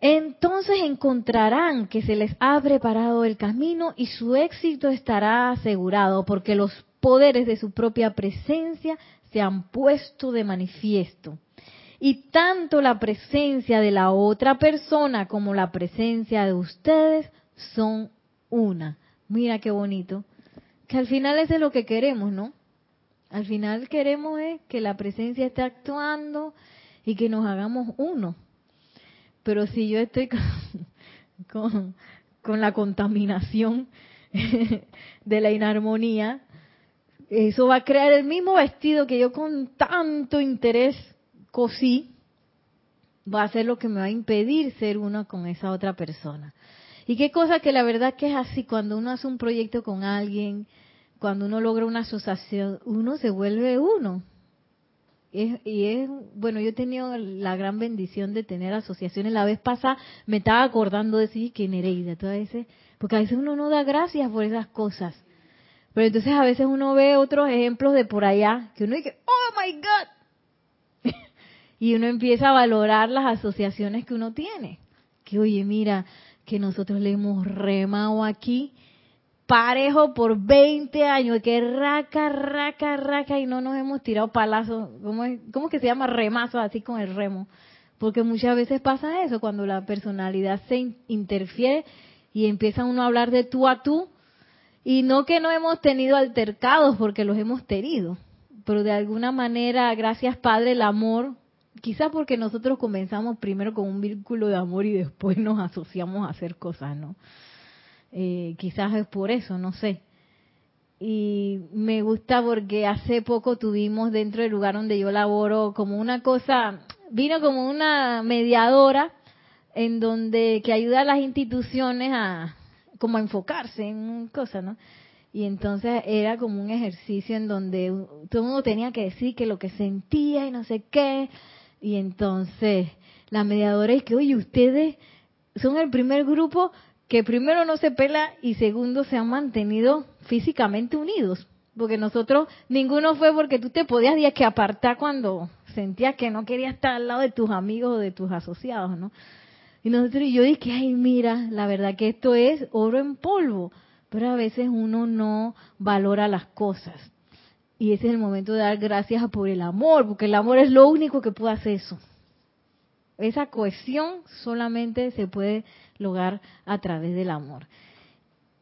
entonces encontrarán que se les ha preparado el camino y su éxito estará asegurado porque los poderes de su propia presencia se han puesto de manifiesto. Y tanto la presencia de la otra persona como la presencia de ustedes son una. Mira qué bonito. Que al final eso es lo que queremos, ¿no? Al final queremos es que la presencia esté actuando y que nos hagamos uno. Pero si yo estoy *laughs* con, con la contaminación *laughs* de la inarmonía, eso va a crear el mismo vestido que yo con tanto interés cosí, va a ser lo que me va a impedir ser uno con esa otra persona. Y qué cosa que la verdad que es así, cuando uno hace un proyecto con alguien, cuando uno logra una asociación, uno se vuelve uno. y es, bueno, yo he tenido la gran bendición de tener asociaciones. La vez pasada me estaba acordando de sí, que Nereida, todas veces, porque a veces uno no da gracias por esas cosas. Pero entonces a veces uno ve otros ejemplos de por allá que uno dice, oh my God. *laughs* y uno empieza a valorar las asociaciones que uno tiene. Que oye, mira, que nosotros le hemos remado aquí parejo por 20 años, que raca, raca, raca y no nos hemos tirado palazos, ¿cómo ¿cómo que se llama? Remazo así con el remo. Porque muchas veces pasa eso, cuando la personalidad se interfiere y empieza uno a hablar de tú a tú, y no que no hemos tenido altercados, porque los hemos tenido, pero de alguna manera, gracias Padre, el amor, quizás porque nosotros comenzamos primero con un vínculo de amor y después nos asociamos a hacer cosas, ¿no? Eh, quizás es por eso, no sé. Y me gusta porque hace poco tuvimos dentro del lugar donde yo laboro como una cosa, vino como una mediadora en donde que ayuda a las instituciones a, como enfocarse en cosas, ¿no? Y entonces era como un ejercicio en donde todo mundo tenía que decir que lo que sentía y no sé qué. Y entonces la mediadora es que, oye, ustedes son el primer grupo que primero no se pela y segundo se han mantenido físicamente unidos. Porque nosotros, ninguno fue porque tú te podías que apartar cuando sentías que no querías estar al lado de tus amigos o de tus asociados, ¿no? Y nosotros, yo dije, ay, mira, la verdad que esto es oro en polvo, pero a veces uno no valora las cosas. Y ese es el momento de dar gracias por el amor, porque el amor es lo único que puede hacer eso. Esa cohesión solamente se puede lograr a través del amor.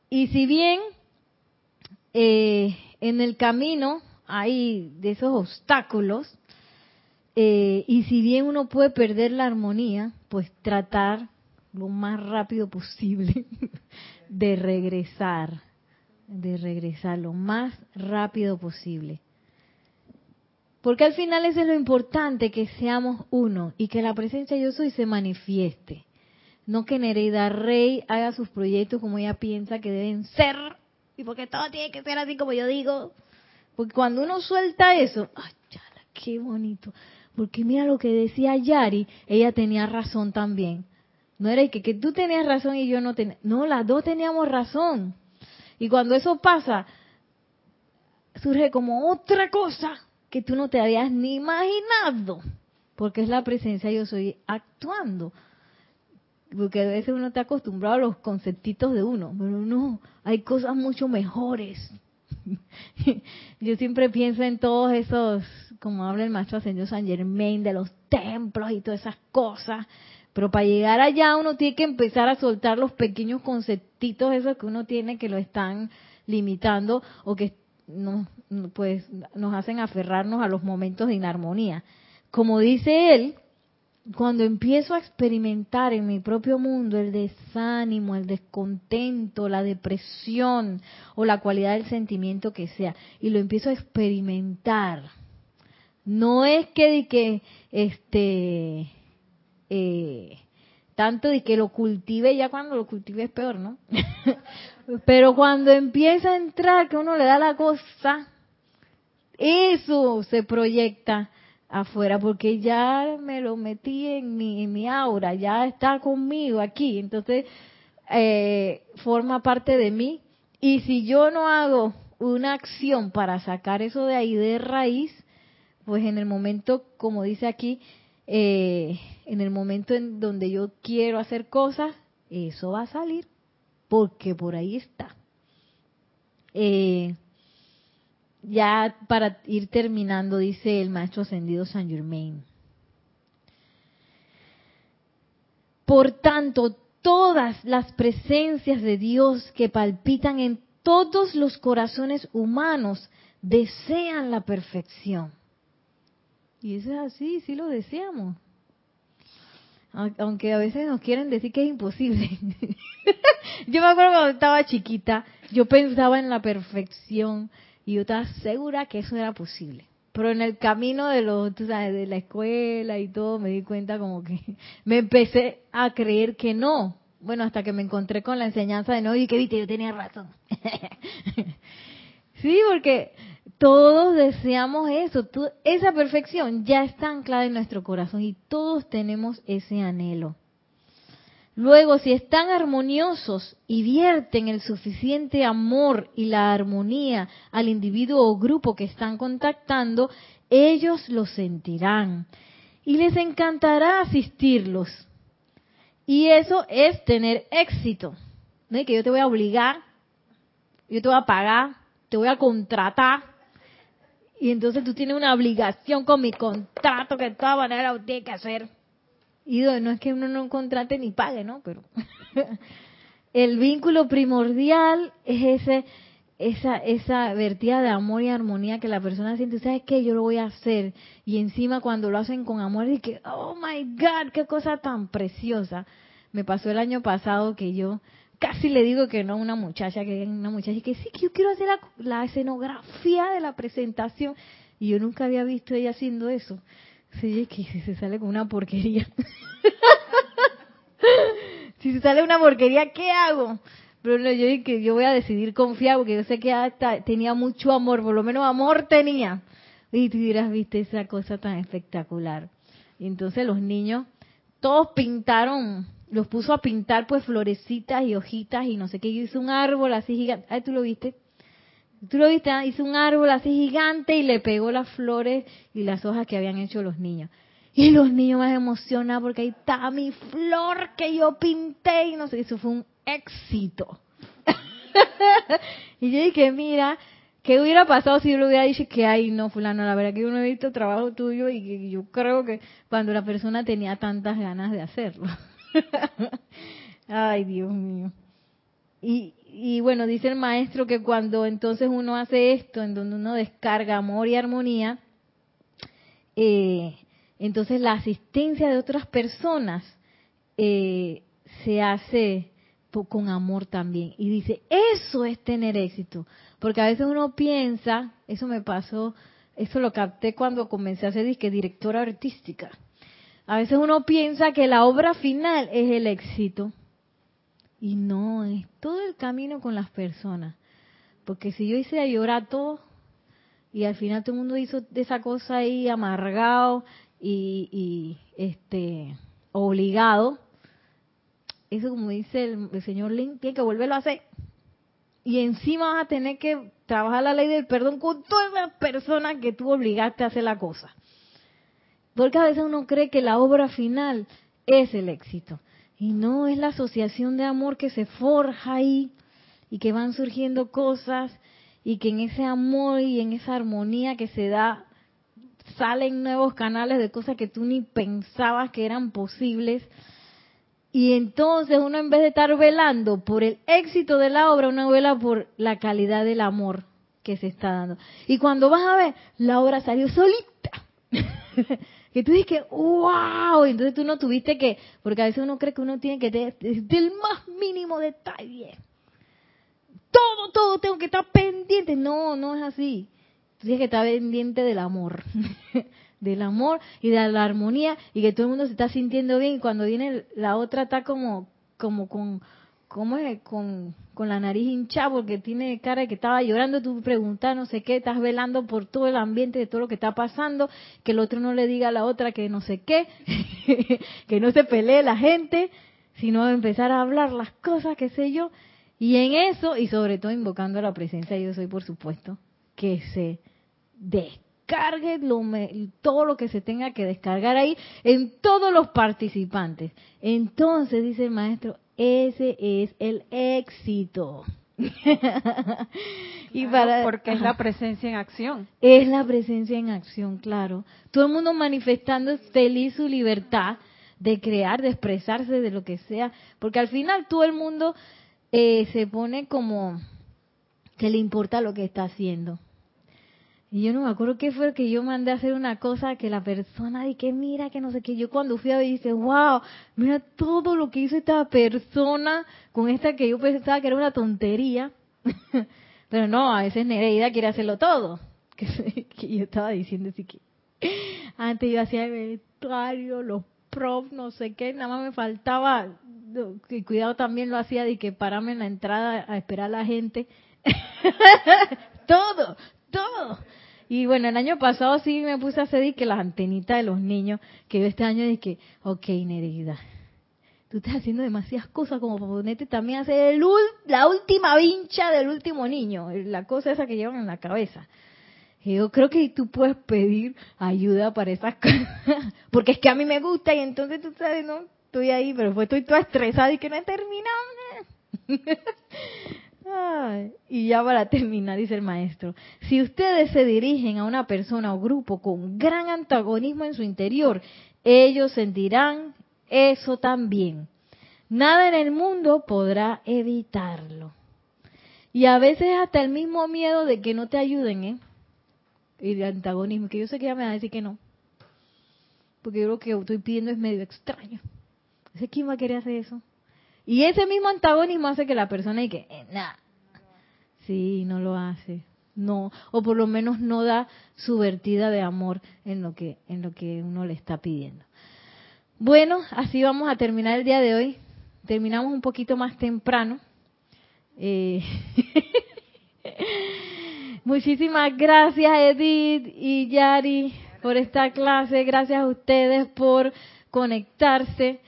Y si bien eh, en el camino hay de esos obstáculos, eh, y si bien uno puede perder la armonía, pues tratar lo más rápido posible *laughs* de regresar, de regresar lo más rápido posible. Porque al final eso es lo importante, que seamos uno y que la presencia yo soy se manifieste. No que Nereida Rey haga sus proyectos como ella piensa que deben ser y porque todo tiene que ser así como yo digo. Porque cuando uno suelta eso, ¡ay, chala, qué bonito! Porque mira lo que decía Yari, ella tenía razón también. No era que, que tú tenías razón y yo no tenía. No, las dos teníamos razón. Y cuando eso pasa, surge como otra cosa que tú no te habías ni imaginado, porque es la presencia yo soy actuando. Porque a veces uno está acostumbrado a los conceptitos de uno, pero no, hay cosas mucho mejores. *laughs* yo siempre pienso en todos esos, como habla el maestro ascendido San Germain, de los templos y todas esas cosas. Pero para llegar allá uno tiene que empezar a soltar los pequeños conceptitos esos que uno tiene que lo están limitando o que nos, pues, nos hacen aferrarnos a los momentos de inarmonía. Como dice él, cuando empiezo a experimentar en mi propio mundo el desánimo, el descontento, la depresión o la cualidad del sentimiento que sea, y lo empiezo a experimentar, no es que, de que este, eh, tanto de que lo cultive, ya cuando lo cultive es peor, ¿no? *laughs* Pero cuando empieza a entrar, que uno le da la cosa, eso se proyecta afuera, porque ya me lo metí en mi, en mi aura, ya está conmigo aquí, entonces eh, forma parte de mí. Y si yo no hago una acción para sacar eso de ahí de raíz, pues en el momento, como dice aquí, eh, en el momento en donde yo quiero hacer cosas, eso va a salir, porque por ahí está. Eh, ya para ir terminando, dice el maestro ascendido San Germain. Por tanto, todas las presencias de Dios que palpitan en todos los corazones humanos desean la perfección. Y eso es así, sí lo deseamos. Aunque a veces nos quieren decir que es imposible. *laughs* yo me acuerdo cuando estaba chiquita, yo pensaba en la perfección y yo estaba segura que eso era posible. Pero en el camino de los, de la escuela y todo, me di cuenta como que *laughs* me empecé a creer que no. Bueno, hasta que me encontré con la enseñanza de no y que viste, yo tenía razón. *laughs* sí, porque todos deseamos eso, esa perfección ya está anclada en nuestro corazón y todos tenemos ese anhelo. Luego, si están armoniosos y vierten el suficiente amor y la armonía al individuo o grupo que están contactando, ellos lo sentirán y les encantará asistirlos. Y eso es tener éxito. ¿No? Que yo te voy a obligar, yo te voy a pagar, te voy a contratar. Y entonces tú tienes una obligación con mi contrato que de todas maneras lo tienes que hacer. Y no es que uno no contrate ni pague, ¿no? Pero *laughs* el vínculo primordial es ese esa esa vertida de amor y armonía que la persona siente, ¿sabes qué? Yo lo voy a hacer. Y encima cuando lo hacen con amor, y que, oh my God, qué cosa tan preciosa. Me pasó el año pasado que yo casi le digo que no a una muchacha, que una muchacha que sí, que yo quiero hacer la, la escenografía de la presentación. Y yo nunca había visto ella haciendo eso. Sí, que si se sale con una porquería. *laughs* si se sale una porquería, ¿qué hago? Pero no, yo que yo voy a decidir confiar porque yo sé que hasta tenía mucho amor, por lo menos amor tenía. Y tú dirás, viste esa cosa tan espectacular. Y entonces los niños, todos pintaron, los puso a pintar pues florecitas y hojitas y no sé qué. Hice un árbol así gigante. Ay, tú lo viste. Tú lo viste, hizo un árbol así gigante y le pegó las flores y las hojas que habían hecho los niños. Y los niños más emocionados porque ahí está mi flor que yo pinté y no sé, eso fue un éxito. *laughs* y yo dije, mira, ¿qué hubiera pasado si yo le hubiera dicho que, ay, no, fulano, la verdad que yo no he visto trabajo tuyo y que yo creo que cuando la persona tenía tantas ganas de hacerlo. *laughs* *laughs* ay, Dios mío. Y, y bueno, dice el maestro que cuando entonces uno hace esto, en donde uno descarga amor y armonía, eh, entonces la asistencia de otras personas eh, se hace con amor también. Y dice, eso es tener éxito. Porque a veces uno piensa, eso me pasó, eso lo capté cuando comencé a ser disque directora artística. A veces uno piensa que la obra final es el éxito. Y no, es todo el camino con las personas. Porque si yo hice a llorar todo y al final todo el mundo hizo esa cosa ahí amargado y, este obligado, eso como dice el, señor Link, tiene que volverlo a hacer. y encima vas a tener que trabajar la ley del perdón con todas las personas que tú obligaste a hacer la cosa. Porque a veces uno cree que la obra final es el éxito. Y no, es la asociación de amor que se forja ahí y que van surgiendo cosas y que en ese amor y en esa armonía que se da salen nuevos canales de cosas que tú ni pensabas que eran posibles. Y entonces uno en vez de estar velando por el éxito de la obra, uno vela por la calidad del amor que se está dando. Y cuando vas a ver, la obra salió solita. *laughs* que tú dices wow, entonces tú no tuviste que, porque a veces uno cree que uno tiene que tener el más mínimo detalle. Todo, todo tengo que estar pendiente. No, no es así. Tú tienes que estar pendiente del amor. *laughs* del amor y de la armonía y que todo el mundo se está sintiendo bien y cuando viene la otra está como, como con, ¿cómo es? Con, con la nariz hinchada porque tiene cara de que estaba llorando, tú preguntas no sé qué, estás velando por todo el ambiente de todo lo que está pasando, que el otro no le diga a la otra que no sé qué, *laughs* que no se pelee la gente, sino empezar a hablar las cosas, qué sé yo, y en eso, y sobre todo invocando la presencia yo soy, por supuesto, que se descargue lo todo lo que se tenga que descargar ahí en todos los participantes. Entonces, dice el maestro, ese es el éxito. *laughs* y para, porque es la presencia en acción. Es la presencia en acción, claro. Todo el mundo manifestando feliz su libertad de crear, de expresarse, de lo que sea, porque al final todo el mundo eh, se pone como que le importa lo que está haciendo. Y yo no me acuerdo qué fue que yo mandé a hacer una cosa que la persona di que mira, que no sé qué. Yo cuando fui a ver dije, wow, mira todo lo que hizo esta persona con esta que yo pensaba que era una tontería. *laughs* Pero no, a veces Nereida quiere hacerlo todo. *laughs* Que, yo estaba diciendo así que antes yo hacía el vestuario, los prof, no sé qué, nada más me faltaba, y cuidado también lo hacía de que pararme en la entrada a esperar a la gente. *laughs* todo, Y bueno, el año pasado sí me puse a hacer que las antenitas de los niños, que yo este año dije, ok, Nereida, tú estás haciendo demasiadas cosas como para ponerte también a hacer el, la última vincha del último niño, la cosa esa que llevan en la cabeza. Yo creo que tú puedes pedir ayuda para esas *laughs* cosas, porque es que a mí me gusta y entonces tú sabes, no, estoy ahí, pero pues estoy toda estresada y que no he terminado. *laughs* y ya para *laughs* terminar, dice el maestro, si ustedes se dirigen a una persona o grupo con gran antagonismo en su interior, ellos sentirán eso también. Nada en el mundo podrá evitarlo. Y a veces hasta el mismo miedo de que no te ayuden, ¿eh? Y de antagonismo, que yo sé que ya me va a decir que no. Porque yo lo que estoy pidiendo es medio extraño. ¿Ese quién va a querer hacer eso? Y ese mismo antagonismo hace que la persona diga, eh, nada, sí, no lo hace, no, o por lo menos no da su vertida de amor en lo que en lo que uno le está pidiendo. Bueno, así vamos a terminar el día de hoy. Terminamos un poquito más temprano. Eh, *laughs* muchísimas gracias Edith y Yari por esta clase. Gracias a ustedes por conectarse.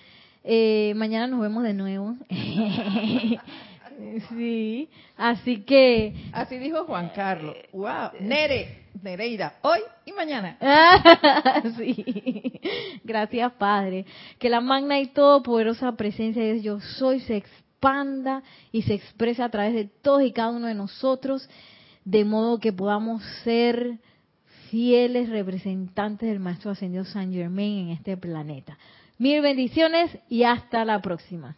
Eh, mañana nos vemos de nuevo. *laughs* *laughs* sí, así que... Así dijo Juan Carlos. ¡Wow! Nere, Nereida, hoy y mañana. *laughs* sí. Gracias, Padre. Que la magna y todopoderosa presencia de Dios, yo soy, se expanda y se expresa a través de todos y cada uno de nosotros, de modo que podamos ser fieles representantes del Maestro Ascendido San Germain en este planeta. Mil bendiciones y hasta la próxima.